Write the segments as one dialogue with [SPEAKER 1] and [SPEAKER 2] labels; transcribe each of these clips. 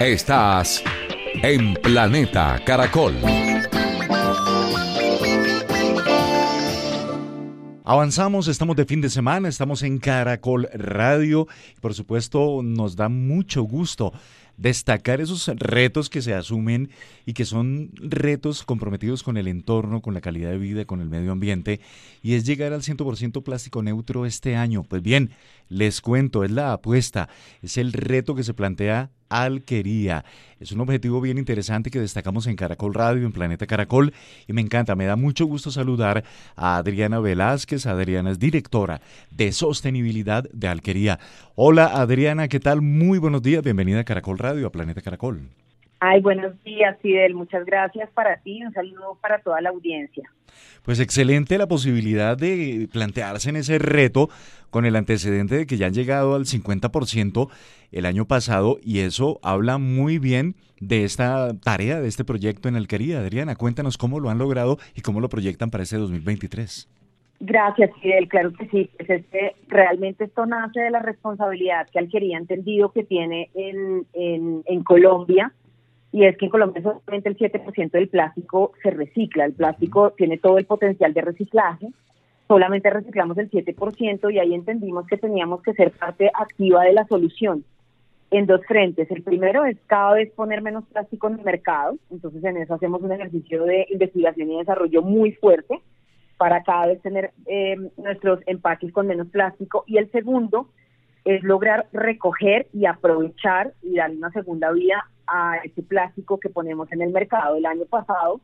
[SPEAKER 1] Estás en Planeta Caracol.
[SPEAKER 2] Avanzamos, estamos de fin de semana, estamos en Caracol Radio. Por supuesto, nos da mucho gusto destacar esos retos que se asumen y que son retos comprometidos con el entorno, con la calidad de vida, con el medio ambiente, y es llegar al 100% plástico neutro este año. Pues bien, les cuento, es la apuesta, es el reto que se plantea Alquería. Es un objetivo bien interesante que destacamos en Caracol Radio, en Planeta Caracol, y me encanta, me da mucho gusto saludar a Adriana Velázquez. Adriana es directora de sostenibilidad de Alquería. Hola Adriana, ¿qué tal? Muy buenos días, bienvenida a Caracol Radio, a Planeta Caracol.
[SPEAKER 3] Ay, buenos días, Fidel. Muchas gracias para ti. Un saludo para toda la audiencia.
[SPEAKER 2] Pues excelente la posibilidad de plantearse en ese reto con el antecedente de que ya han llegado al 50% el año pasado y eso habla muy bien de esta tarea, de este proyecto en Alquería. Adriana, cuéntanos cómo lo han logrado y cómo lo proyectan para este 2023.
[SPEAKER 3] Gracias, Fidel. Claro que sí. Pues este, realmente esto nace de la responsabilidad que Alquería ha entendido que tiene en, en, en Colombia y es que en Colombia solamente el 7% del plástico se recicla. El plástico tiene todo el potencial de reciclaje, solamente reciclamos el 7% y ahí entendimos que teníamos que ser parte activa de la solución en dos frentes. El primero es cada vez poner menos plástico en el mercado, entonces en eso hacemos un ejercicio de investigación y desarrollo muy fuerte para cada vez tener eh, nuestros empaques con menos plástico. Y el segundo es lograr recoger y aprovechar y darle una segunda vida a ese plástico que ponemos en el mercado. El año pasado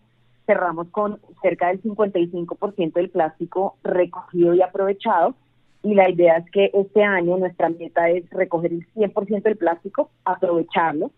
[SPEAKER 3] cerramos con cerca del 55% del plástico recogido y aprovechado y la idea es que este año nuestra meta es recoger el 100% del plástico, aprovecharlo.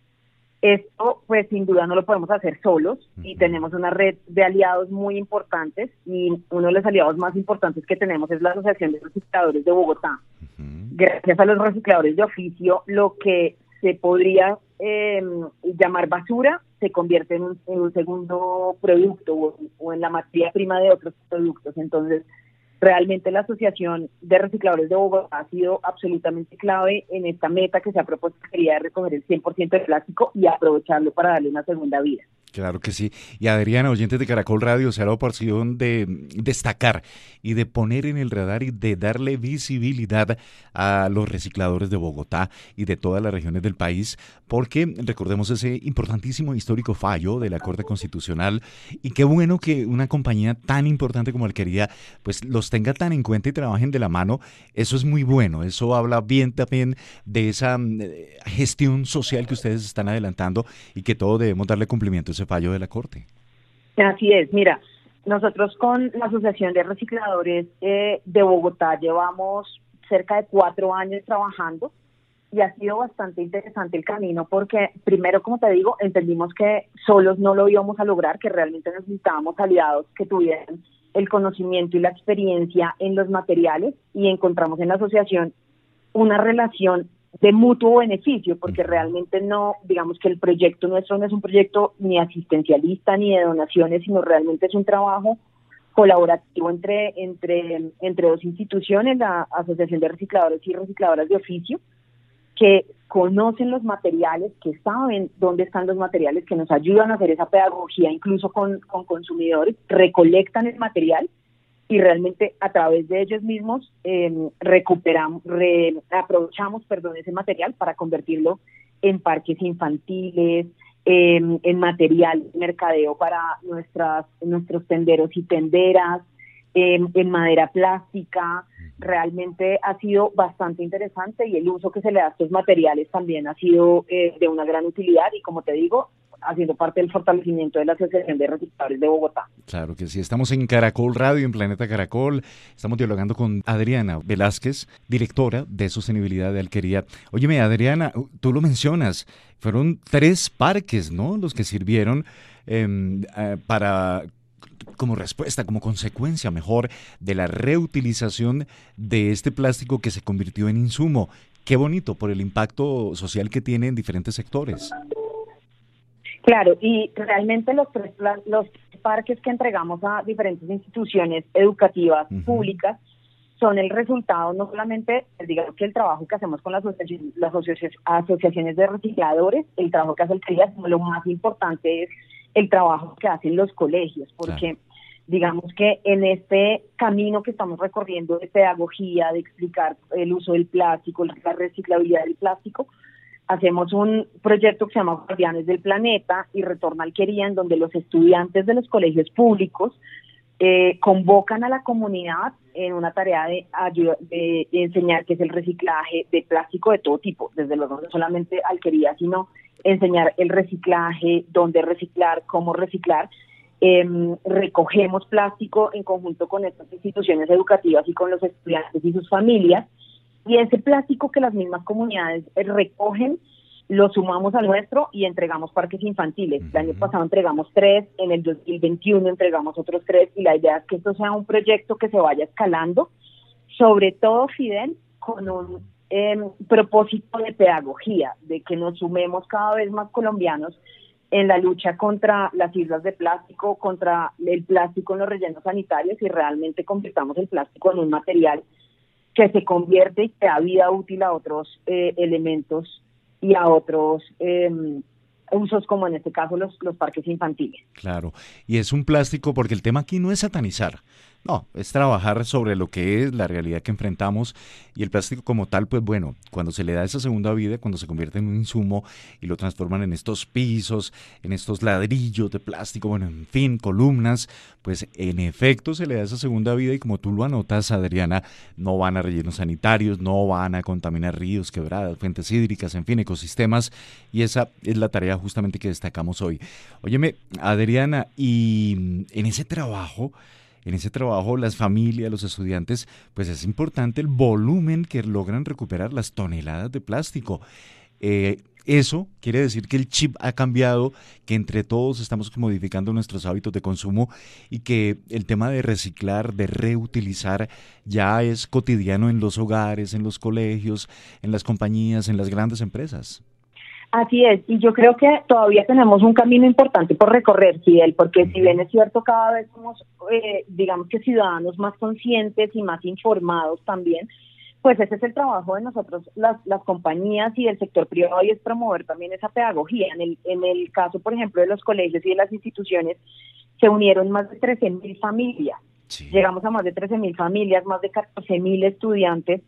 [SPEAKER 3] Esto pues sin duda no lo podemos hacer solos y tenemos una red de aliados muy importantes y uno de los aliados más importantes que tenemos es la Asociación de Recicladores de Bogotá. Gracias a los recicladores de oficio, lo que se podría eh, llamar basura se convierte en un, segundo producto o, en la materia prima de otros productos. Entonces, realmente la Asociación de Recicladores de Bogotá ha sido absolutamente clave en esta meta que se ha propuesto, que quería recoger el 100% de plástico y aprovecharlo para darle una segunda vida.
[SPEAKER 2] Claro que sí. Y Adriana, oyentes de Caracol Radio, se ha la oportunidad de destacar y de poner en el radar y de darle visibilidad a los recicladores de Bogotá y de todas las regiones del país, porque recordemos ese importantísimo histórico fallo de la Corte Constitucional y qué bueno que una compañía tan importante como Alquería pues los tenga tan en cuenta y trabajen de la mano. Eso es muy bueno. Eso habla bien también de esa eh, gestión social que ustedes están adelantando y que todos debemos darle cumplimiento ese fallo de la Corte.
[SPEAKER 3] Así es, mira, nosotros con la Asociación de Recicladores eh, de Bogotá llevamos cerca de cuatro años trabajando y ha sido bastante interesante el camino porque primero, como te digo, entendimos que solos no lo íbamos a lograr, que realmente necesitábamos aliados que tuvieran el conocimiento y la experiencia en los materiales y encontramos en la asociación una relación de mutuo beneficio, porque realmente no, digamos que el proyecto nuestro no es un proyecto ni asistencialista ni de donaciones, sino realmente es un trabajo colaborativo entre, entre, entre dos instituciones, la Asociación de Recicladores y Recicladoras de Oficio, que conocen los materiales, que saben dónde están los materiales, que nos ayudan a hacer esa pedagogía incluso con, con consumidores, recolectan el material y realmente a través de ellos mismos eh, recuperamos, aprovechamos, perdón, ese material para convertirlo en parques infantiles, en material de mercadeo para nuestras, nuestros tenderos y tenderas, en madera plástica. Realmente ha sido bastante interesante y el uso que se le da a estos materiales también ha sido eh, de una gran utilidad y como te digo, haciendo parte del fortalecimiento de la Asociación de Recicladores de Bogotá.
[SPEAKER 2] Claro que sí, estamos en Caracol Radio, en Planeta Caracol, estamos dialogando con Adriana Velázquez, directora de Sostenibilidad de Alquería. Óyeme, Adriana, tú lo mencionas, fueron tres parques, ¿no? Los que sirvieron eh, para como respuesta, como consecuencia mejor de la reutilización de este plástico que se convirtió en insumo. Qué bonito por el impacto social que tiene en diferentes sectores.
[SPEAKER 3] Claro, y realmente los tres, los parques que entregamos a diferentes instituciones educativas públicas son el resultado no solamente, digamos que el trabajo que hacemos con las, asociaciones de recicladores, el trabajo que hace el CRIA, sino lo más importante es el trabajo que hacen los colegios, porque digamos que en este camino que estamos recorriendo de pedagogía, de explicar el uso del plástico, la reciclabilidad del plástico, hacemos un proyecto que se llama Guardianes del Planeta y Retorna Alquería, en donde los estudiantes de los colegios públicos eh, convocan a la comunidad en una tarea de, de, enseñar qué es el reciclaje de plástico de todo tipo, desde luego no solamente alquería, sino enseñar el reciclaje, dónde reciclar, cómo reciclar. Em, recogemos plástico en conjunto con estas instituciones educativas y con los estudiantes y sus familias. Y ese plástico que las mismas comunidades recogen, lo sumamos al nuestro y entregamos parques infantiles. El año pasado entregamos tres, en el 2021 entregamos otros tres y la idea es que esto sea un proyecto que se vaya escalando, sobre todo, Fidel, con un em, propósito de pedagogía, de que nos sumemos cada vez más colombianos en la lucha contra las islas de plástico, contra el plástico en los rellenos sanitarios y realmente convirtamos el plástico en un material que se convierte y que da vida útil a otros eh, elementos y a otros em, usos como en este caso los, los parques infantiles.
[SPEAKER 2] Claro, y es un plástico porque el tema aquí no es satanizar, no, es trabajar sobre lo que es la realidad que enfrentamos y el plástico como tal, pues bueno, cuando se le da esa segunda vida, cuando se convierte en un insumo y lo transforman en estos pisos, en estos ladrillos de plástico, bueno, en fin, columnas, pues en efecto se le da esa segunda vida y como tú lo anotas, Adriana, no van a rellenos sanitarios, no van a contaminar ríos, quebradas, fuentes hídricas, en fin, ecosistemas y esa es la tarea justamente que destacamos hoy. Óyeme, Adriana, y en ese trabajo, en ese trabajo las familias, los estudiantes, pues es importante el volumen que logran recuperar las toneladas de plástico. Eh, eso quiere decir que el chip ha cambiado, que entre todos estamos modificando nuestros hábitos de consumo y que el tema de reciclar, de reutilizar, ya es cotidiano en los hogares, en los colegios, en las compañías, en las grandes empresas.
[SPEAKER 3] Así es, y yo creo que todavía tenemos un camino importante por recorrer, Fidel, porque si bien es cierto, cada vez somos, eh, digamos que ciudadanos más conscientes y más informados también, pues ese es el trabajo de nosotros, las, las compañías y el sector privado, y es promover también esa pedagogía. En el, en el caso, por ejemplo, de los colegios y de las instituciones, se unieron más de 13 mil familias. Llegamos a más de 13 mil familias, más de 14 mil estudiantes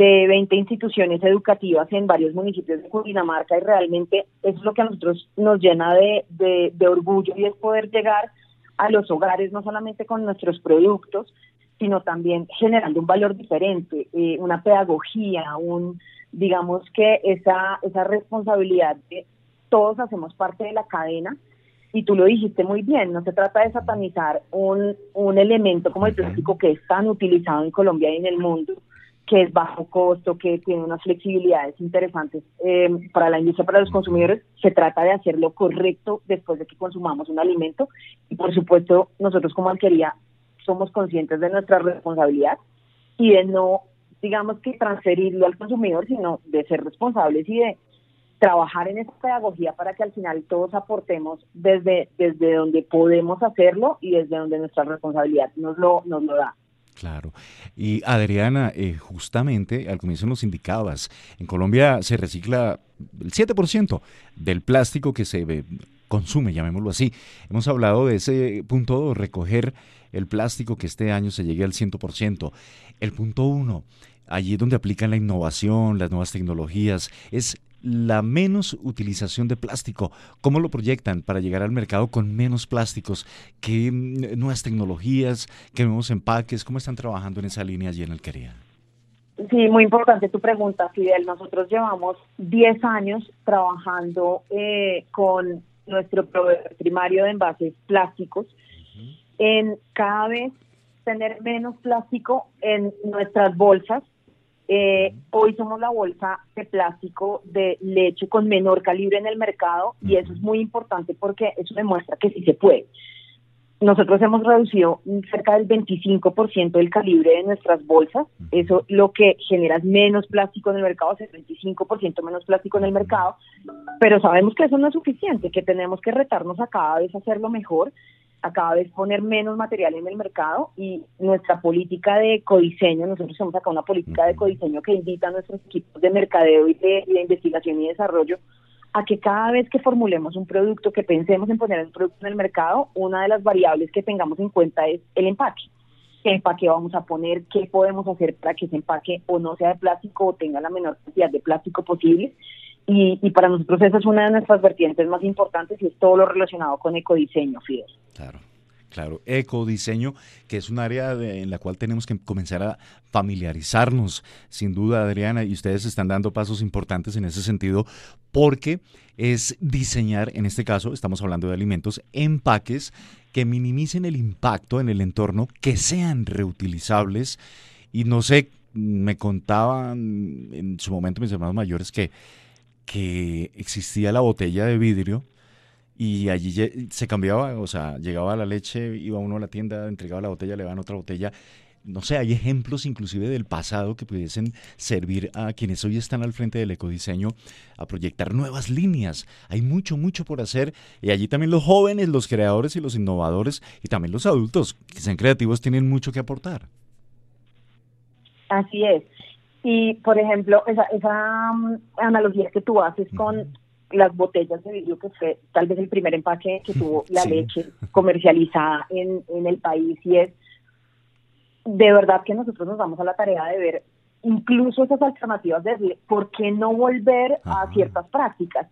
[SPEAKER 3] de 20 instituciones educativas en varios municipios de Cundinamarca y realmente eso es lo que a nosotros nos llena de, de, orgullo y es poder llegar a los hogares no solamente con nuestros productos, sino también generando un valor diferente, eh, una pedagogía, un digamos que esa, esa responsabilidad de todos hacemos parte de la cadena. Y tú lo dijiste muy bien, no se trata de satanizar un, un elemento como el plástico que es tan utilizado en Colombia y en el mundo, que es bajo costo, que tiene unas flexibilidades interesantes eh, para la industria, para los consumidores. Se trata de hacer lo correcto después de que consumamos un alimento y por supuesto nosotros como alquería somos conscientes de nuestra responsabilidad y de no, digamos que transferirlo al consumidor, sino de ser responsables y de trabajar en esa pedagogía para que al final todos aportemos desde, desde donde podemos hacerlo y desde donde nuestra responsabilidad nos lo, nos lo da.
[SPEAKER 2] Claro. Y Adriana, eh, justamente al comienzo nos indicabas, en Colombia se recicla el 7% del plástico que se consume, llamémoslo así. Hemos hablado de ese punto 2, recoger el plástico que este año se llegue al 100%. El punto 1, allí donde aplican la innovación, las nuevas tecnologías, es la menos utilización de plástico. ¿Cómo lo proyectan para llegar al mercado con menos plásticos? ¿Qué mm, nuevas tecnologías? ¿Qué nuevos empaques? ¿Cómo están trabajando en esa línea allí en Alquería?
[SPEAKER 3] Sí, muy importante tu pregunta, Fidel. Nosotros llevamos 10 años trabajando eh, con nuestro proveedor primario de envases plásticos, en cada vez tener menos plástico en nuestras bolsas. Eh, hoy somos la bolsa de plástico de leche con menor calibre en el mercado y eso es muy importante porque eso demuestra que sí se puede. Nosotros hemos reducido cerca del 25% del calibre de nuestras bolsas. Eso lo que genera es menos plástico en el mercado, es el 25% menos plástico en el mercado. Pero sabemos que eso no es suficiente, que tenemos que retarnos a cada vez hacerlo mejor, a cada vez poner menos material en el mercado y nuestra política de ecodiseño, nosotros hemos sacado una política de ecodiseño que invita a nuestros equipos de mercadeo y de investigación y desarrollo a que cada vez que formulemos un producto, que pensemos en poner el producto en el mercado, una de las variables que tengamos en cuenta es el empaque. ¿Qué empaque vamos a poner? ¿Qué podemos hacer para que ese empaque o no sea de plástico o tenga la menor cantidad de plástico posible? Y, y para nosotros esa es una de nuestras vertientes más importantes y es todo lo relacionado con ecodiseño, Fidel.
[SPEAKER 2] Claro. Claro, ecodiseño, que es un área en la cual tenemos que comenzar a familiarizarnos, sin duda, Adriana, y ustedes están dando pasos importantes en ese sentido, porque es diseñar, en este caso, estamos hablando de alimentos, empaques que minimicen el impacto en el entorno, que sean reutilizables, y no sé, me contaban en su momento mis hermanos mayores que, que existía la botella de vidrio, y allí se cambiaba, o sea, llegaba la leche, iba uno a la tienda, entregaba la botella, le daban otra botella. No sé, hay ejemplos inclusive del pasado que pudiesen servir a quienes hoy están al frente del ecodiseño a proyectar nuevas líneas. Hay mucho, mucho por hacer y allí también los jóvenes, los creadores y los innovadores y también los adultos que sean creativos tienen mucho que aportar.
[SPEAKER 3] Así es. Y, por ejemplo, esa, esa mm, analogía que tú haces con las botellas de vidrio, que fue tal vez el primer empaque que tuvo la leche comercializada en, en el país y es de verdad que nosotros nos damos a la tarea de ver incluso esas alternativas de por qué no volver a ciertas prácticas.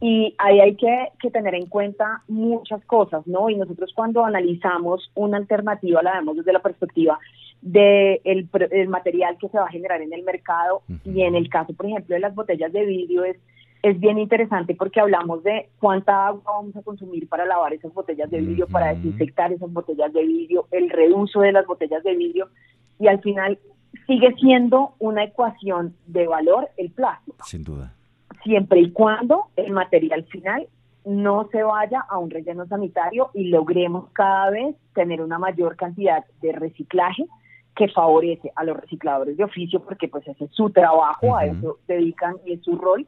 [SPEAKER 3] Y ahí hay que, que, tener en cuenta muchas cosas, ¿no? Y nosotros cuando analizamos una alternativa la vemos desde la perspectiva de el, el material que se va a generar en el mercado y en el caso, por ejemplo, de las botellas de vidrio es es bien interesante porque hablamos de cuánta agua vamos a consumir para lavar esas botellas de vidrio, para desinfectar esas botellas de vidrio, el reuso de las botellas de vidrio y al final sigue siendo una ecuación de valor el plástico.
[SPEAKER 2] Sin duda.
[SPEAKER 3] Siempre y cuando el material final no se vaya a un relleno sanitario y logremos cada vez tener una mayor cantidad de reciclaje que favorece a los recicladores de oficio porque pues ese es su trabajo, a eso dedican y es su rol.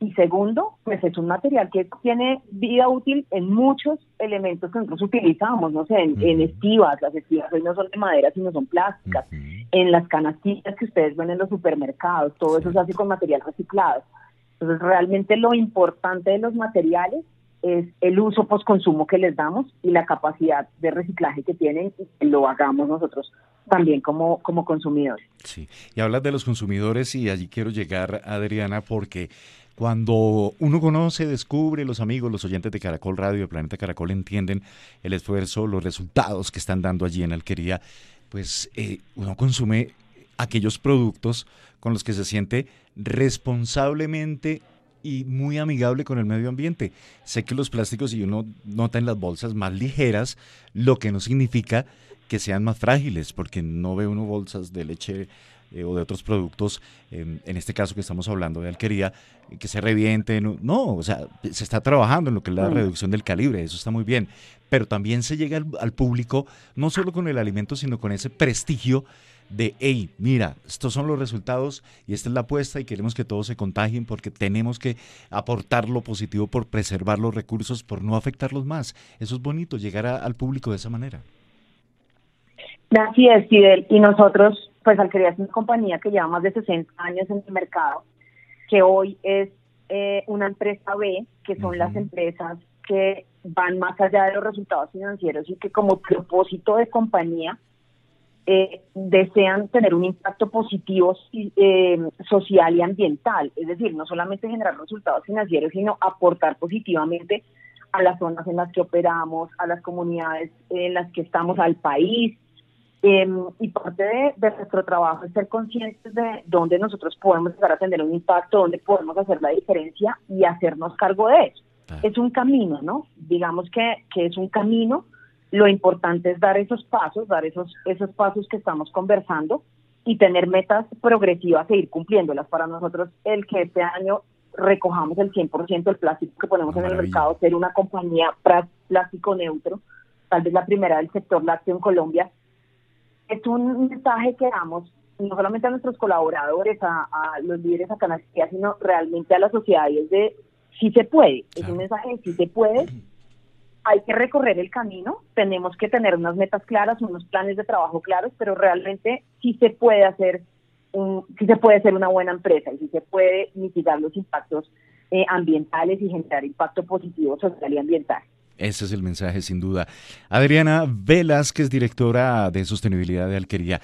[SPEAKER 3] Y segundo, pues es un material que tiene vida útil en muchos elementos que nosotros utilizamos, no sé, en, estivas, las estivas hoy no son de madera, sino son plásticas, en las canastillas que ustedes ven en los supermercados, todo eso se hace con material reciclado. Entonces, realmente lo importante de los materiales es el uso post-consumo que les damos y la capacidad de reciclaje que tienen y que lo hagamos nosotros también como, como consumidores.
[SPEAKER 2] Sí, y hablas de los consumidores y allí quiero llegar, Adriana, porque cuando uno conoce, descubre, los amigos, los oyentes de Caracol Radio, de Planeta Caracol entienden el esfuerzo, los resultados que están dando allí en Alquería, pues eh, uno consume aquellos productos con los que se siente responsablemente y muy amigable con el medio ambiente. Sé que los plásticos, y uno nota en las bolsas más ligeras, lo que no significa que sean más frágiles, porque no ve uno bolsas de leche eh, o de otros productos, en este caso que estamos hablando de alquería, que se revienten. No, o sea, se está trabajando en lo que es la mm. reducción del calibre, eso está muy bien. Pero también se llega al, público no solo con el alimento, sino con ese prestigio de, hey, mira, estos son los resultados y esta es la apuesta y queremos que todos se contagien porque tenemos que aportar lo positivo por preservar los recursos, por no afectarlos más. Eso es bonito, llegar al público de esa manera.
[SPEAKER 3] Así es, Fidel. Y nosotros pues Alquería es una compañía que lleva más de 60 años en el mercado, que hoy es eh, una empresa B, que son las empresas que van más allá de los resultados financieros y que como propósito de compañía eh, desean tener un impacto positivo eh, social y ambiental, es decir, no solamente generar resultados financieros, sino aportar positivamente a las zonas en las que operamos, a las comunidades en las que estamos, al país, Em, y parte de, nuestro trabajo es ser conscientes de dónde nosotros podemos llegar a tener un impacto, dónde podemos hacer la diferencia y hacernos cargo de eso. Es un camino, ¿no? Digamos que, que es un camino. Lo importante es dar esos pasos, dar esos, esos pasos que estamos conversando y tener metas progresivas e ir cumpliéndolas. Para nosotros, el que este año recojamos el 100% del plástico que ponemos en el mercado, ser una compañía plástico neutro, tal vez la primera del sector lácteo en Colombia, es un mensaje que damos no solamente a nuestros colaboradores, a, los líderes acá en la sino realmente a la sociedad y es de si se puede, es un mensaje de si se puede, hay que recorrer el camino, tenemos que tener unas metas claras, unos planes de trabajo claros, pero realmente sí se puede hacer, un, sí se puede ser una buena empresa y sí se puede mitigar los impactos eh, ambientales y generar impacto positivo social y ambiental.
[SPEAKER 2] Ese es el mensaje, sin duda. Adriana Velázquez, directora de sostenibilidad de Alquería.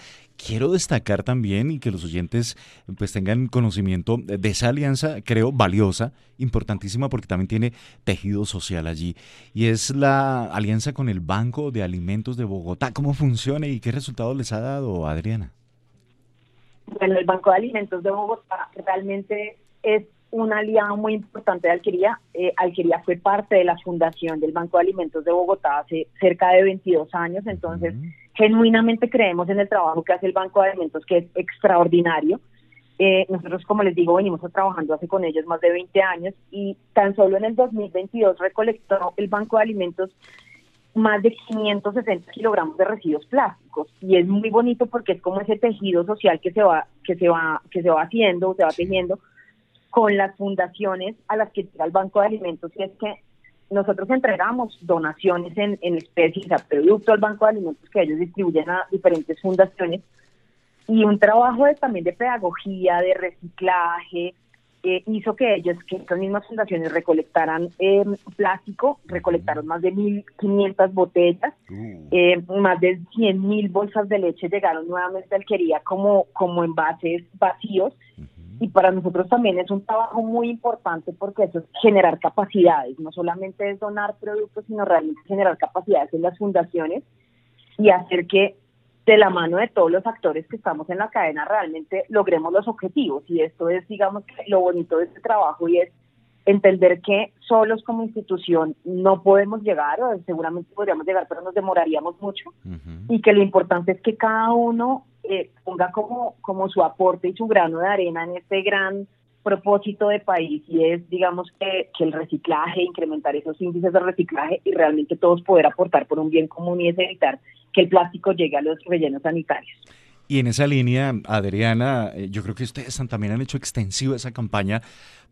[SPEAKER 2] Quiero destacar también y que los oyentes pues tengan conocimiento de esa alianza, creo, valiosa, importantísima porque también tiene tejido social allí. Y es la alianza con el Banco de Alimentos de Bogotá. ¿Cómo funciona y qué resultados les ha dado, Adriana?
[SPEAKER 3] Bueno, el Banco de Alimentos de Bogotá realmente es un aliado muy importante de Alquería. Eh, Alquería fue parte de la fundación del Banco de Alimentos de Bogotá hace cerca de 22 años, entonces genuinamente creemos en el trabajo que hace el Banco de Alimentos, que es extraordinario. Eh, nosotros, como les digo, venimos trabajando hace con ellos más de 20 años y tan solo en el 2022 recolectó el Banco de Alimentos más de 560 kilogramos de residuos plásticos. Y es muy bonito porque es como ese tejido social que se va que se va que se va haciendo se va tejiendo con las fundaciones a las que llega el Banco de Alimentos. Y es que nosotros entregamos donaciones en, en especies a producto al Banco de Alimentos que ellos distribuyen a diferentes fundaciones y un trabajo de, también de pedagogía, de reciclaje, eh, hizo que ellos, que estas mismas fundaciones recolectaran eh, plástico, recolectaron más de 1.500 botellas, uh. eh, más de 100.000 bolsas de leche llegaron nuevamente a alquería como, como envases vacíos y para nosotros también es un trabajo muy importante porque eso es generar capacidades, no solamente es donar productos, sino realmente generar capacidades en las fundaciones y hacer que de la mano de todos los actores que estamos en la cadena realmente logremos los objetivos. Y esto es, digamos, lo bonito de este trabajo y es entender que solos como institución no podemos llegar, o seguramente podríamos llegar, pero nos demoraríamos mucho, y que lo importante es que cada uno eh, ponga como, como su aporte y su grano de arena en este gran propósito de país y es, digamos, que, que, el reciclaje, incrementar esos índices de reciclaje y realmente todos poder aportar por un bien común y es evitar que el plástico llegue a los rellenos sanitarios.
[SPEAKER 2] Y en esa línea, Adriana, eh, yo creo que ustedes también han hecho extensiva esa campaña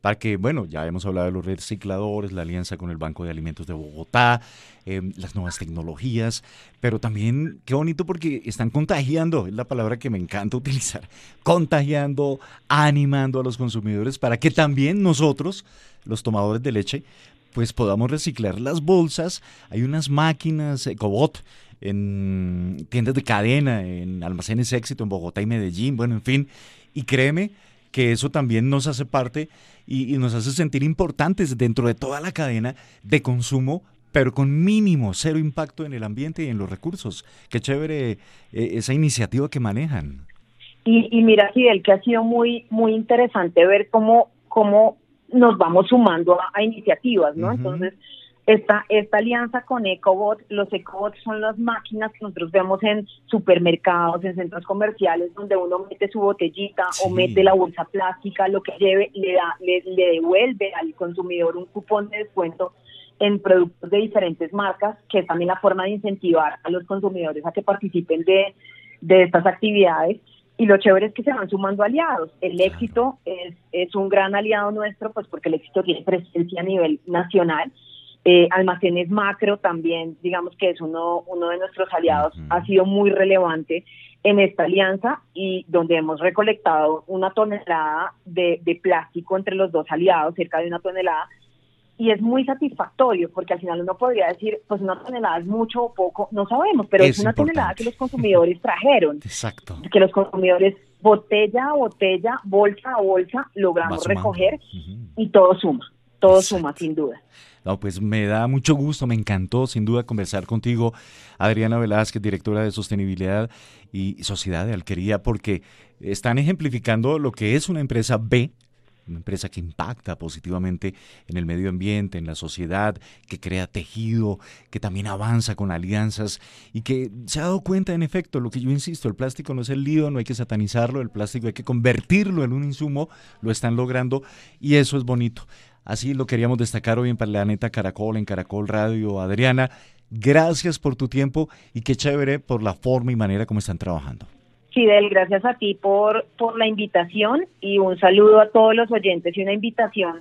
[SPEAKER 2] para que, bueno, ya hemos hablado de los recicladores, la alianza con el Banco de Alimentos de Bogotá, em, las nuevas tecnologías, pero también qué bonito porque están contagiando, es la palabra que me encanta utilizar, contagiando, animando a los consumidores para que también nosotros, los tomadores de leche, pues podamos reciclar las bolsas. Hay unas máquinas, EcoBot, en tiendas de cadena, en almacenes éxito en Bogotá y Medellín, bueno, en fin. Y créeme que eso también nos hace parte y, nos hace sentir importantes dentro de toda la cadena de consumo pero con mínimo, cero impacto en el ambiente y en los recursos. Qué chévere eh, esa iniciativa que manejan.
[SPEAKER 3] Y, y mira, Fidel, que ha sido muy, muy interesante ver cómo, cómo nos vamos sumando a, iniciativas, ¿no? Entonces, esta, esta alianza con EcoBot, los EcoBots son las máquinas que nosotros vemos en supermercados, en centros comerciales, donde uno mete su botellita o mete la bolsa plástica, lo que lleve, le, da, le, devuelve al consumidor un cupón de descuento en productos de diferentes marcas, que es también la forma de incentivar a los consumidores a que participen de, de estas actividades. Y lo chévere es que se van sumando aliados. El éxito es, es un gran aliado nuestro, pues porque el éxito tiene presencia a nivel nacional eh, almacenes macro también, digamos que es uno, uno de nuestros aliados, ha sido muy relevante en esta alianza y donde hemos recolectado una tonelada de, plástico entre los dos aliados, cerca de una tonelada, y es muy satisfactorio porque al final uno podría decir, pues una tonelada es mucho o poco, no sabemos, pero es, una tonelada que los consumidores trajeron.
[SPEAKER 2] Exacto.
[SPEAKER 3] Que los consumidores botella a botella, bolsa a bolsa, logramos recoger y todo suma, todo suma sin duda.
[SPEAKER 2] No, pues me da mucho gusto, me encantó sin duda conversar contigo, Adriana Velázquez, directora de Sostenibilidad y Sociedad de Alquería, porque están ejemplificando lo que es una empresa B una empresa que impacta positivamente en el medio ambiente, en la sociedad, que crea tejido, que también avanza con alianzas y que se ha dado cuenta, en efecto, lo que yo insisto, el plástico no es el lío, no hay que satanizarlo, el plástico hay que convertirlo en un insumo, lo están logrando y eso es bonito. Así lo queríamos destacar hoy en Planeta Caracol, en Caracol Radio. Adriana, gracias por tu tiempo y qué chévere por la forma y manera como están trabajando.
[SPEAKER 3] Fidel, gracias a ti por, por la invitación y un saludo a todos los oyentes y una invitación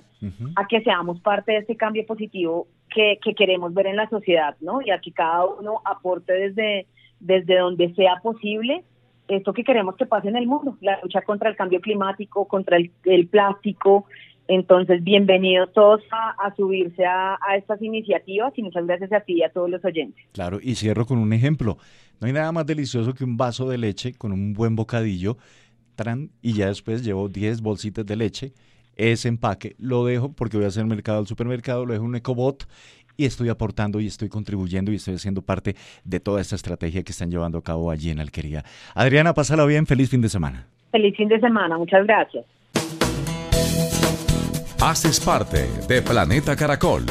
[SPEAKER 3] a que seamos parte de este cambio positivo que, que, queremos ver en la sociedad, ¿no? Y a que cada uno aporte desde, desde donde sea posible esto que queremos que pase en el mundo, la lucha contra el cambio climático, contra el, el plástico, entonces, bienvenidos todos a, subirse a, estas iniciativas y muchas gracias a ti y a todos los oyentes.
[SPEAKER 2] Claro, y cierro con un ejemplo. No hay nada más delicioso que un vaso de leche con un buen bocadillo, tran, y ya después llevo 10 bolsitas de leche. Ese empaque lo dejo porque voy a hacer mercado al supermercado, lo dejo en un ecobot y estoy aportando y estoy contribuyendo y estoy haciendo parte de toda esta estrategia que están llevando a cabo allí en Alquería. Adriana, pásala bien, feliz fin de semana.
[SPEAKER 3] Feliz fin de semana, muchas gracias.
[SPEAKER 1] Haces parte de Planeta Caracol